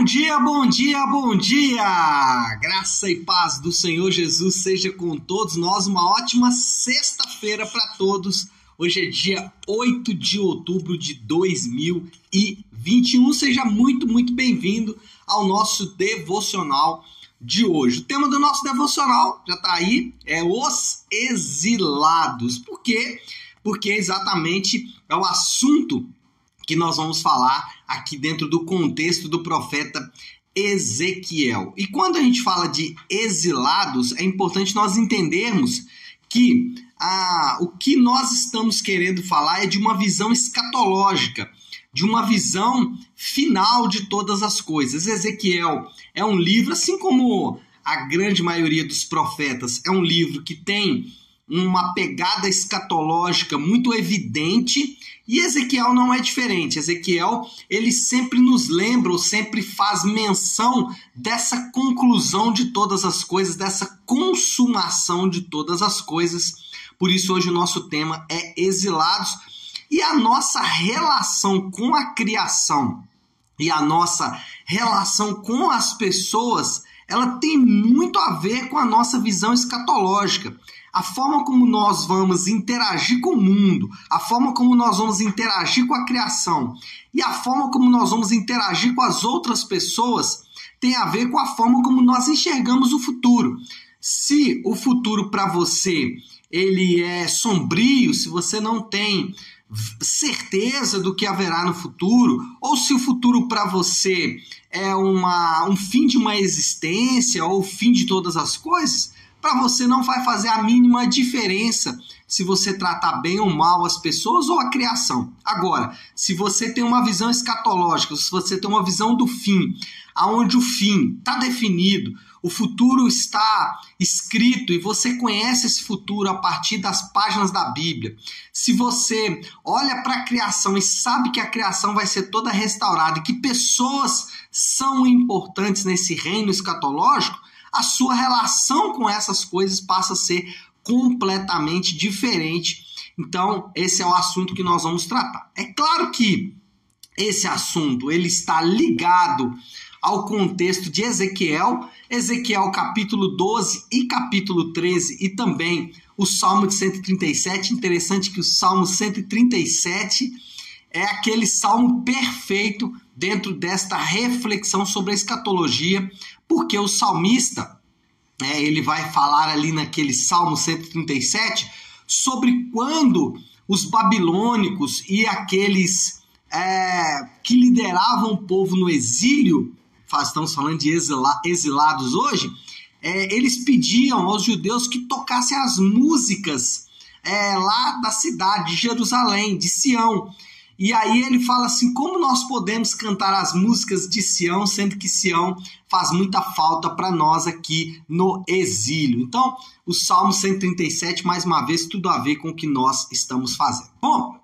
Bom dia, bom dia, bom dia! Graça e paz do Senhor Jesus seja com todos nós. Uma ótima sexta-feira para todos. Hoje é dia 8 de outubro de 2021. Seja muito, muito bem-vindo ao nosso devocional de hoje. O tema do nosso devocional já está aí, é os exilados. Por quê? Porque exatamente é o assunto que nós vamos falar aqui dentro do contexto do profeta Ezequiel. E quando a gente fala de exilados, é importante nós entendermos que ah, o que nós estamos querendo falar é de uma visão escatológica, de uma visão final de todas as coisas. Ezequiel é um livro, assim como a grande maioria dos profetas, é um livro que tem uma pegada escatológica muito evidente e Ezequiel não é diferente. Ezequiel, ele sempre nos lembra, ou sempre faz menção dessa conclusão de todas as coisas, dessa consumação de todas as coisas. Por isso hoje o nosso tema é exilados e a nossa relação com a criação e a nossa relação com as pessoas, ela tem muito a ver com a nossa visão escatológica a forma como nós vamos interagir com o mundo, a forma como nós vamos interagir com a criação e a forma como nós vamos interagir com as outras pessoas tem a ver com a forma como nós enxergamos o futuro. Se o futuro para você ele é sombrio, se você não tem certeza do que haverá no futuro, ou se o futuro para você é uma, um fim de uma existência ou o fim de todas as coisas, para você não vai fazer a mínima diferença se você tratar bem ou mal as pessoas ou a criação. Agora, se você tem uma visão escatológica, se você tem uma visão do fim, aonde o fim está definido, o futuro está escrito e você conhece esse futuro a partir das páginas da Bíblia. Se você olha para a criação e sabe que a criação vai ser toda restaurada e que pessoas são importantes nesse reino escatológico, a sua relação com essas coisas passa a ser completamente diferente. Então, esse é o assunto que nós vamos tratar. É claro que esse assunto ele está ligado ao contexto de Ezequiel, Ezequiel capítulo 12 e capítulo 13 e também o Salmo de 137. Interessante que o Salmo 137 é aquele salmo perfeito dentro desta reflexão sobre a escatologia, porque o salmista, é, ele vai falar ali naquele Salmo 137 sobre quando os babilônicos e aqueles é, que lideravam o povo no exílio, estamos falando de exilados hoje, é, eles pediam aos judeus que tocassem as músicas é, lá da cidade de Jerusalém, de Sião. E aí ele fala assim: como nós podemos cantar as músicas de Sião, sendo que Sião faz muita falta para nós aqui no exílio. Então, o Salmo 137, mais uma vez, tudo a ver com o que nós estamos fazendo. Bom,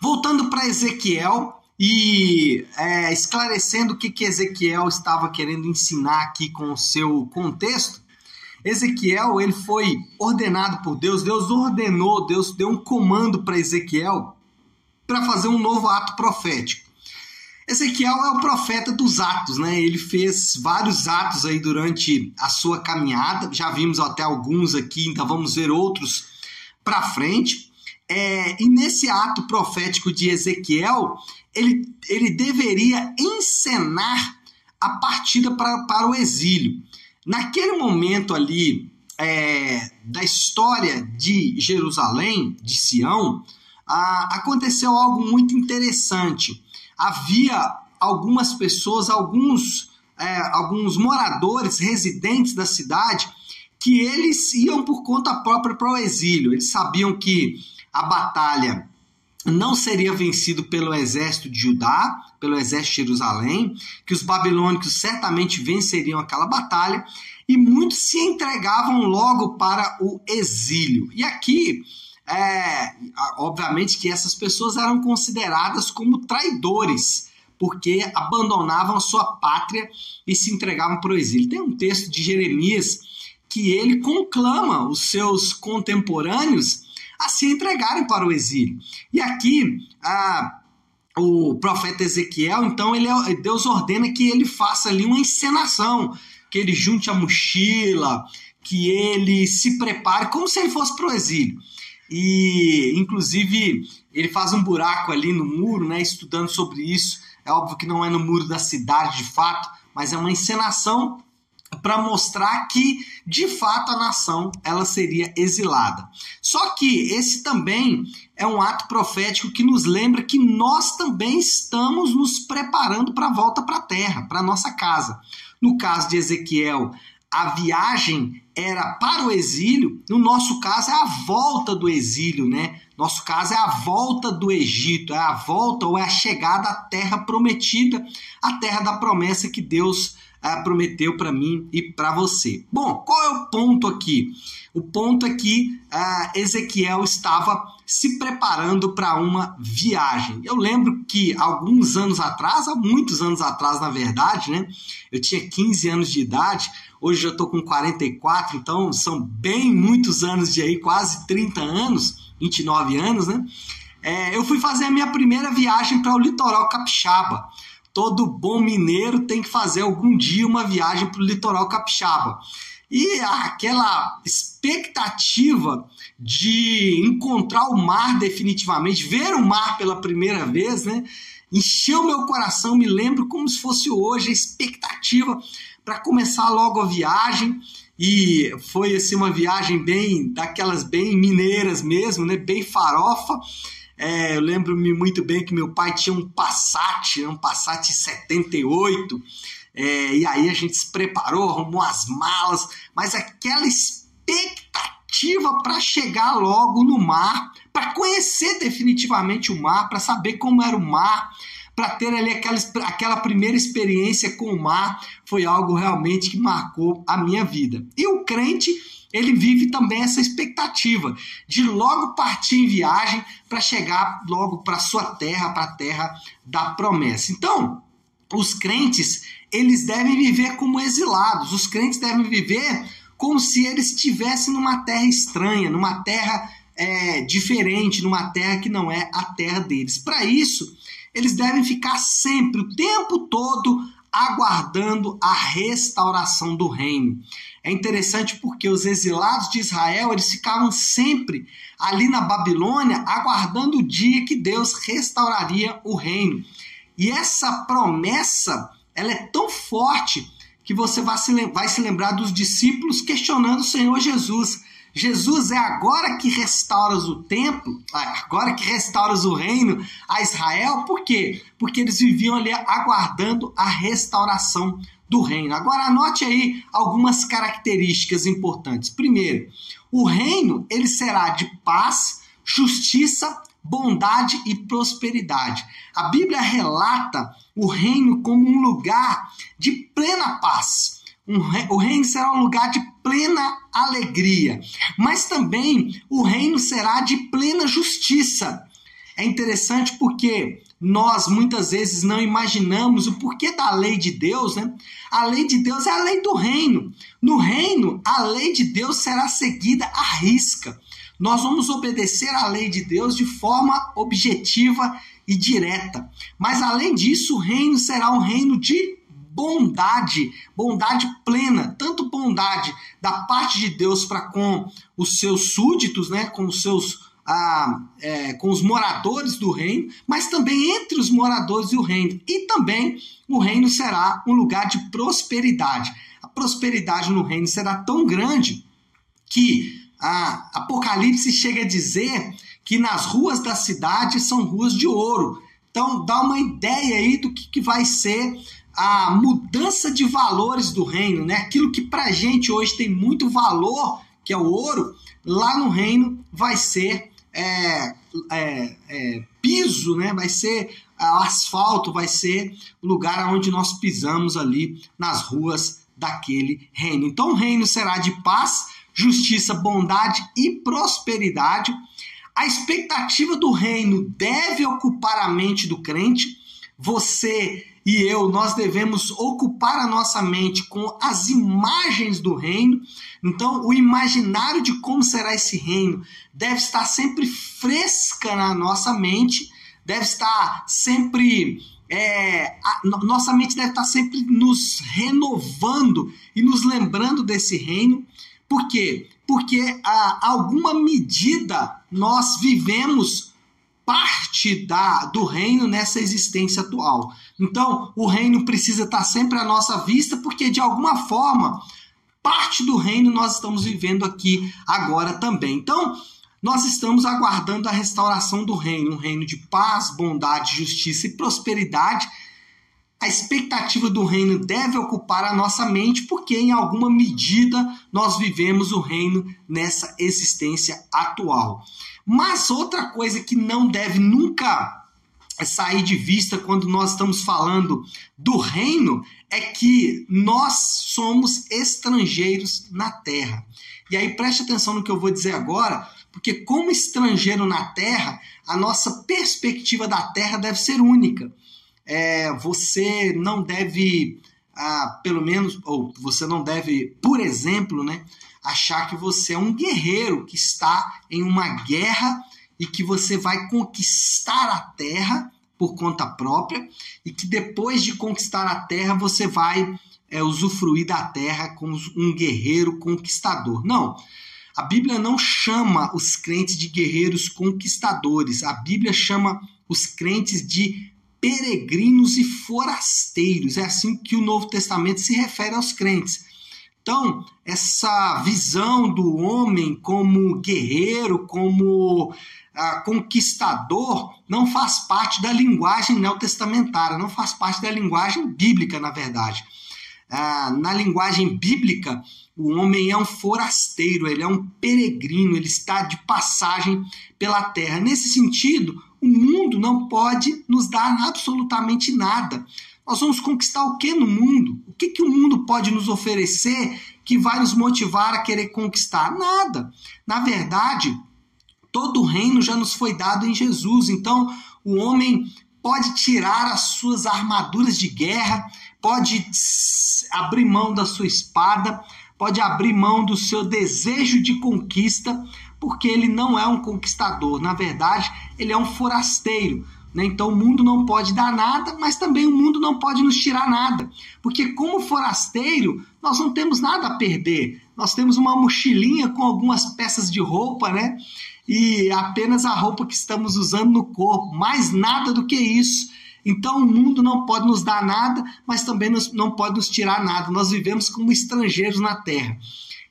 voltando para Ezequiel e é, esclarecendo o que, que Ezequiel estava querendo ensinar aqui com o seu contexto. Ezequiel ele foi ordenado por Deus, Deus ordenou, Deus deu um comando para Ezequiel para fazer um novo ato profético. Ezequiel é o profeta dos atos, né? Ele fez vários atos aí durante a sua caminhada. Já vimos até alguns aqui, ainda vamos ver outros para frente. É, e nesse ato profético de Ezequiel, ele, ele deveria encenar a partida para, para o exílio. Naquele momento ali é, da história de Jerusalém, de Sião, ah, aconteceu algo muito interessante. Havia algumas pessoas, alguns, é, alguns moradores, residentes da cidade, que eles iam por conta própria para o exílio. Eles sabiam que a batalha não seria vencido pelo exército de Judá, pelo exército de Jerusalém, que os babilônicos certamente venceriam aquela batalha, e muitos se entregavam logo para o exílio. E aqui é, obviamente que essas pessoas eram consideradas como traidores, porque abandonavam a sua pátria e se entregavam para o exílio. Tem um texto de Jeremias que ele conclama os seus contemporâneos a se entregarem para o exílio. E aqui, a, o profeta Ezequiel, então ele é, Deus ordena que ele faça ali uma encenação, que ele junte a mochila, que ele se prepare como se ele fosse para o exílio. E, inclusive, ele faz um buraco ali no muro, né, estudando sobre isso. É óbvio que não é no muro da cidade de fato, mas é uma encenação para mostrar que de fato a nação ela seria exilada. Só que esse também é um ato profético que nos lembra que nós também estamos nos preparando para a volta para a terra, para nossa casa. No caso de Ezequiel, a viagem era para o exílio, no nosso caso é a volta do exílio, né? Nosso caso é a volta do Egito, é a volta ou é a chegada à terra prometida, a terra da promessa que Deus prometeu para mim e para você. Bom, qual é o ponto aqui? O ponto é que ah, Ezequiel estava se preparando para uma viagem. Eu lembro que alguns anos atrás, há muitos anos atrás, na verdade, né? Eu tinha 15 anos de idade, hoje eu estou com 44, então são bem muitos anos de aí, quase 30 anos, 29 anos, né? É, eu fui fazer a minha primeira viagem para o litoral capixaba todo bom mineiro tem que fazer algum dia uma viagem para o litoral capixaba. E aquela expectativa de encontrar o mar definitivamente, ver o mar pela primeira vez, né? Encheu meu coração, me lembro como se fosse hoje a expectativa para começar logo a viagem. E foi assim uma viagem bem daquelas bem mineiras mesmo, né? Bem farofa. É, eu lembro-me muito bem que meu pai tinha um Passat, um Passat 78, é, e aí a gente se preparou, arrumou as malas, mas aquela expectativa para chegar logo no mar, para conhecer definitivamente o mar, para saber como era o mar, para ter ali aquela, aquela primeira experiência com o mar, foi algo realmente que marcou a minha vida. E o crente ele vive também essa expectativa de logo partir em viagem para chegar logo para sua terra, para a terra da promessa. Então, os crentes, eles devem viver como exilados. Os crentes devem viver como se eles estivessem numa terra estranha, numa terra é, diferente, numa terra que não é a terra deles. Para isso, eles devem ficar sempre, o tempo todo, aguardando a restauração do reino. É interessante porque os exilados de Israel, eles ficavam sempre ali na Babilônia, aguardando o dia que Deus restauraria o reino. E essa promessa, ela é tão forte que você vai se, vai se lembrar dos discípulos questionando o Senhor Jesus. Jesus é agora que restauras o templo, agora que restauras o reino a Israel, por quê? Porque eles viviam ali aguardando a restauração do reino. Agora anote aí algumas características importantes. Primeiro, o reino ele será de paz, justiça, bondade e prosperidade. A Bíblia relata o reino como um lugar de plena paz. Um, o reino será um lugar de plena alegria, mas também o reino será de plena justiça. É interessante porque nós muitas vezes não imaginamos o porquê da lei de Deus, né? A lei de Deus é a lei do reino. No reino, a lei de Deus será seguida à risca. Nós vamos obedecer à lei de Deus de forma objetiva e direta. Mas além disso, o reino será um reino de bondade, bondade plena, tanto bondade da parte de Deus para com os seus súditos, né, com os seus ah, é, com os moradores do reino, mas também entre os moradores do reino. E também o reino será um lugar de prosperidade. A prosperidade no reino será tão grande que a Apocalipse chega a dizer que nas ruas da cidade são ruas de ouro. Então dá uma ideia aí do que, que vai ser a mudança de valores do reino, né? Aquilo que para gente hoje tem muito valor, que é o ouro, lá no reino vai ser é, é, é, piso, né? Vai ser asfalto, vai ser o lugar onde nós pisamos ali nas ruas daquele reino. Então o reino será de paz, justiça, bondade e prosperidade. A expectativa do reino deve ocupar a mente do crente. Você e eu, nós devemos ocupar a nossa mente com as imagens do reino. Então, o imaginário de como será esse reino deve estar sempre fresca na nossa mente, deve estar sempre. É, a, nossa mente deve estar sempre nos renovando e nos lembrando desse reino. Por quê? Porque a alguma medida nós vivemos parte da, do reino nessa existência atual. Então, o reino precisa estar sempre à nossa vista, porque de alguma forma, parte do reino nós estamos vivendo aqui agora também. Então, nós estamos aguardando a restauração do reino, um reino de paz, bondade, justiça e prosperidade. A expectativa do reino deve ocupar a nossa mente, porque em alguma medida nós vivemos o reino nessa existência atual. Mas outra coisa que não deve nunca sair de vista quando nós estamos falando do reino é que nós somos estrangeiros na terra. E aí preste atenção no que eu vou dizer agora, porque como estrangeiro na terra, a nossa perspectiva da terra deve ser única. É, você não deve, ah, pelo menos, ou você não deve, por exemplo, né, achar que você é um guerreiro que está em uma guerra e que você vai conquistar a terra por conta própria e que depois de conquistar a terra você vai é, usufruir da terra como um guerreiro conquistador. Não. A Bíblia não chama os crentes de guerreiros conquistadores. A Bíblia chama os crentes de peregrinos e forasteiros. É assim que o Novo Testamento se refere aos crentes. Então, essa visão do homem como guerreiro, como ah, conquistador, não faz parte da linguagem neotestamentária, não faz parte da linguagem bíblica, na verdade. Ah, na linguagem bíblica, o homem é um forasteiro, ele é um peregrino, ele está de passagem pela terra. Nesse sentido, o mundo não pode nos dar absolutamente nada. Nós vamos conquistar o que no mundo? O que, que o mundo pode nos oferecer que vai nos motivar a querer conquistar? Nada. Na verdade, todo o reino já nos foi dado em Jesus. Então, o homem pode tirar as suas armaduras de guerra, pode abrir mão da sua espada, pode abrir mão do seu desejo de conquista, porque ele não é um conquistador. Na verdade, ele é um forasteiro. Né? Então o mundo não pode dar nada, mas também o mundo não pode nos tirar nada. Porque, como forasteiro, nós não temos nada a perder. Nós temos uma mochilinha com algumas peças de roupa, né? E apenas a roupa que estamos usando no corpo, mais nada do que isso. Então o mundo não pode nos dar nada, mas também não pode nos tirar nada. Nós vivemos como estrangeiros na terra.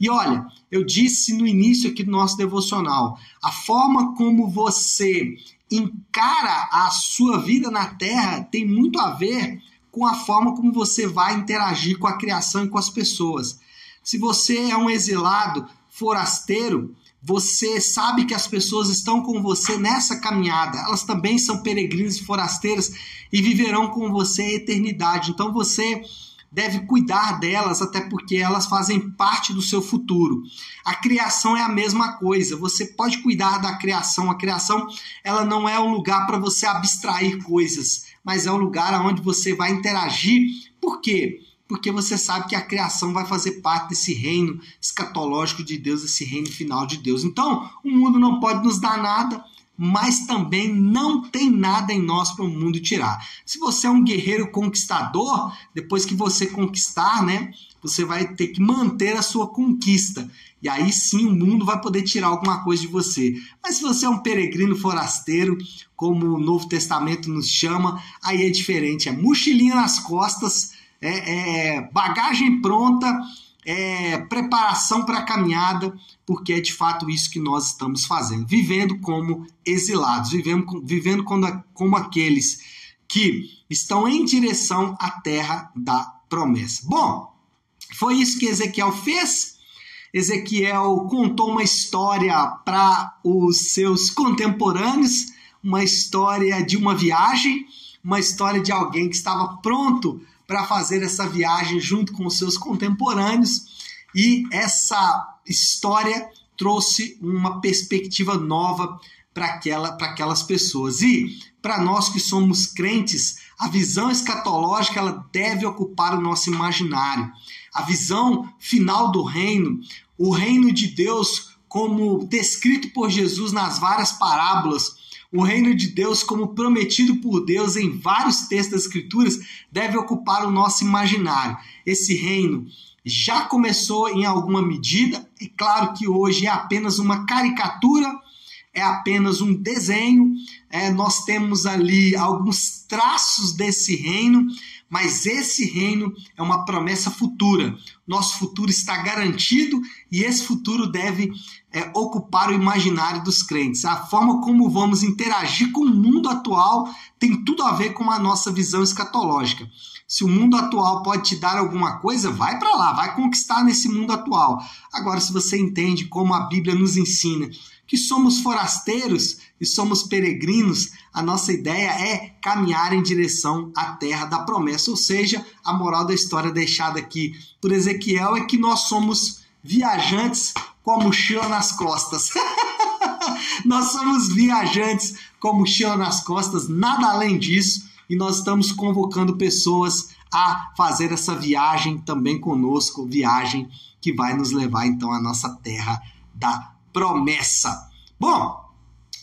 E olha, eu disse no início aqui do nosso devocional, a forma como você encara a sua vida na Terra tem muito a ver com a forma como você vai interagir com a criação e com as pessoas. Se você é um exilado, forasteiro, você sabe que as pessoas estão com você nessa caminhada. Elas também são peregrinos e forasteiras e viverão com você a eternidade. Então você deve cuidar delas, até porque elas fazem parte do seu futuro. A criação é a mesma coisa. Você pode cuidar da criação. A criação, ela não é um lugar para você abstrair coisas, mas é um lugar onde você vai interagir. Por quê? Porque você sabe que a criação vai fazer parte desse reino escatológico de Deus, esse reino final de Deus. Então, o mundo não pode nos dar nada, mas também não tem nada em nós para o mundo tirar. Se você é um guerreiro conquistador, depois que você conquistar, né, você vai ter que manter a sua conquista. E aí sim o mundo vai poder tirar alguma coisa de você. Mas se você é um peregrino forasteiro, como o Novo Testamento nos chama, aí é diferente. É mochilinha nas costas, é, é bagagem pronta é, preparação para a caminhada, porque é de fato isso que nós estamos fazendo, vivendo como exilados, vivendo, vivendo como, como aqueles que estão em direção à terra da promessa. Bom, foi isso que Ezequiel fez. Ezequiel contou uma história para os seus contemporâneos, uma história de uma viagem, uma história de alguém que estava pronto para fazer essa viagem junto com os seus contemporâneos e essa história trouxe uma perspectiva nova para aquela, aquelas pessoas. E para nós que somos crentes, a visão escatológica ela deve ocupar o nosso imaginário. A visão final do reino, o reino de Deus como descrito por Jesus nas várias parábolas, O reino de Deus, como prometido por Deus em vários textos das Escrituras, deve ocupar o nosso imaginário. Esse reino já começou em alguma medida, e claro que hoje é apenas uma caricatura, é apenas um desenho, é, nós temos ali alguns traços desse reino, mas esse reino é uma promessa futura. Nosso futuro está garantido e esse futuro deve é, ocupar o imaginário dos crentes. A forma como vamos interagir com o mundo atual tem tudo a ver com a nossa visão escatológica. Se o mundo atual pode te dar alguma coisa, vai para lá, vai conquistar nesse mundo atual. Agora, se você entende como a Bíblia nos ensina que somos forasteiros e somos peregrinos, a nossa ideia é caminhar em direção à terra da promessa. Ou seja, a moral da história deixada aqui por Ezequiel é que nós somos viajantes com a mochila nas costas. nós somos viajantes com a mochila nas costas, nada além disso, e nós estamos convocando pessoas a fazer essa viagem também conosco, viagem que vai nos levar então à nossa terra da promessa. Bom,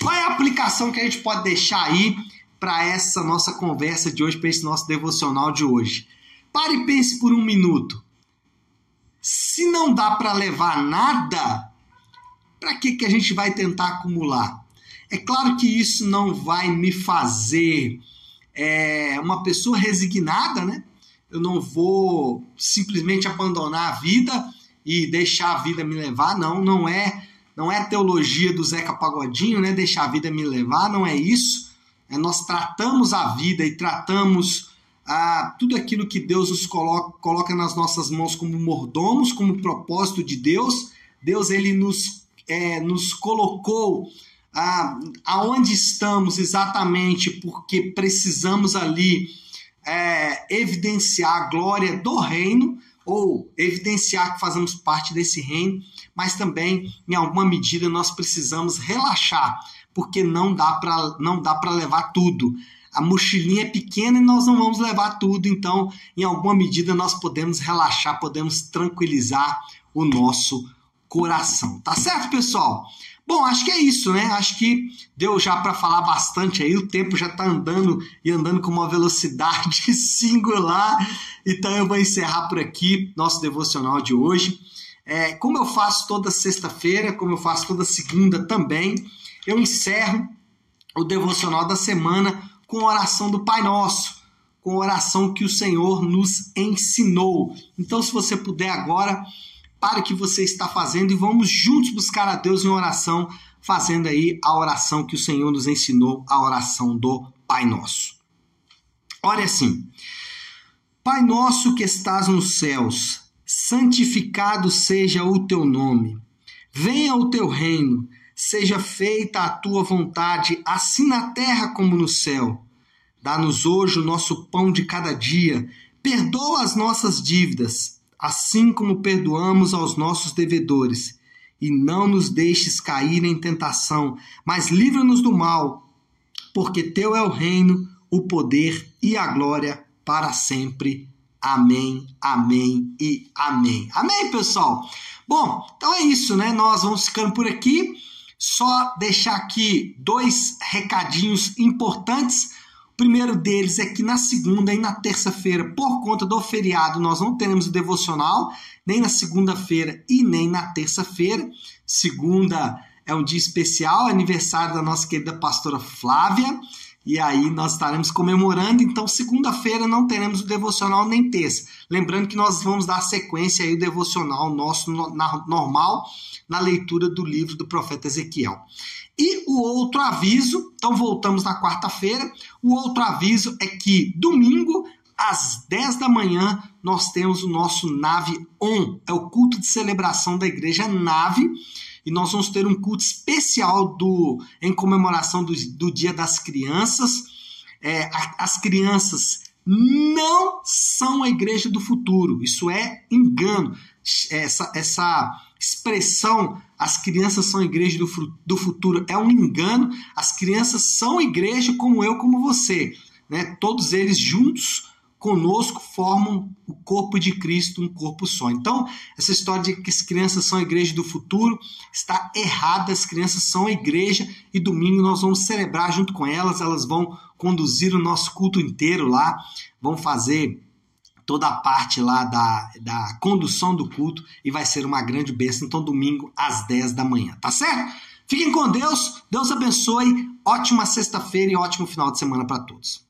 qual é a aplicação que a gente pode deixar aí para essa nossa conversa de hoje, para esse nosso devocional de hoje? Pare e pense por um minuto. Se não dá para levar nada, para que, que a gente vai tentar acumular? É claro que isso não vai me fazer é, uma pessoa resignada, né? Eu não vou simplesmente abandonar a vida e deixar a vida me levar, não, não é não é teologia do Zeca Pagodinho, né? Deixar a vida me levar, não é isso. É, nós tratamos a vida e tratamos ah, tudo aquilo que Deus nos coloca, coloca nas nossas mãos como mordomos, como propósito de Deus. Deus ele nos, é, nos colocou ah, aonde estamos exatamente porque precisamos ali é, evidenciar a glória do reino ou evidenciar que fazemos parte desse reino mas também, em alguma medida, nós precisamos relaxar, porque não dá para não dá para levar tudo. A mochilinha é pequena e nós não vamos levar tudo, então, em alguma medida, nós podemos relaxar, podemos tranquilizar o nosso coração. Tá certo, pessoal? Bom, acho que é isso, né? Acho que deu já para falar bastante aí. O tempo já tá andando e andando com uma velocidade singular. Então eu vou encerrar por aqui nosso devocional de hoje. É, como eu faço toda sexta-feira, como eu faço toda segunda também, eu encerro o devocional da semana com a oração do Pai Nosso, com a oração que o Senhor nos ensinou. Então, se você puder agora, pare o que você está fazendo e vamos juntos buscar a Deus em oração, fazendo aí a oração que o Senhor nos ensinou, a oração do Pai Nosso. Olha assim: Pai nosso que estás nos céus, santificado seja o teu nome. Venha o teu reino, seja feita a tua vontade, assim na terra como no céu. Dá-nos hoje o nosso pão de cada dia. Perdoa as nossas dívidas, assim como perdoamos aos nossos devedores. E não nos deixes cair em tentação, mas livra-nos do mal, porque teu é o reino, o poder e a glória para sempre. Amém, amém e amém. Amém, pessoal? Bom, então é isso, né? Nós vamos ficando por aqui. Só deixar aqui dois recadinhos importantes. Primeiro deles é que na segunda e na terça-feira, por conta do feriado, nós não teremos o devocional, nem na segunda-feira e nem na terça-feira. Segunda é um dia especial, aniversário da nossa querida pastora Flávia. E aí nós estaremos comemorando, então segunda-feira não teremos o devocional nem terça. Lembrando que nós vamos dar sequência aí o devocional nosso normal na leitura do livro do profeta Ezequiel. E o outro aviso, então voltamos na quarta-feira. O outro aviso é que domingo às 10 da manhã nós temos o nosso Nave On, é o culto de celebração da igreja Nave e nós vamos ter um culto especial do, em comemoração do, do Dia das Crianças. É, a, as crianças não são a igreja do futuro, isso é engano. Essa, essa expressão, as crianças são igreja do, do futuro, é um engano. As crianças são igreja como eu, como você. Né? Todos eles juntos conosco formam o corpo de Cristo, um corpo só. Então, essa história de que as crianças são a igreja do futuro está errada. As crianças são a igreja e domingo nós vamos celebrar junto com elas. Elas vão conduzir o nosso culto inteiro lá, vão fazer toda a parte lá da, da condução do culto e vai ser uma grande bênção. Então, domingo às 10 da manhã, tá certo? Fiquem com Deus, Deus abençoe, ótima sexta-feira e ótimo final de semana para todos.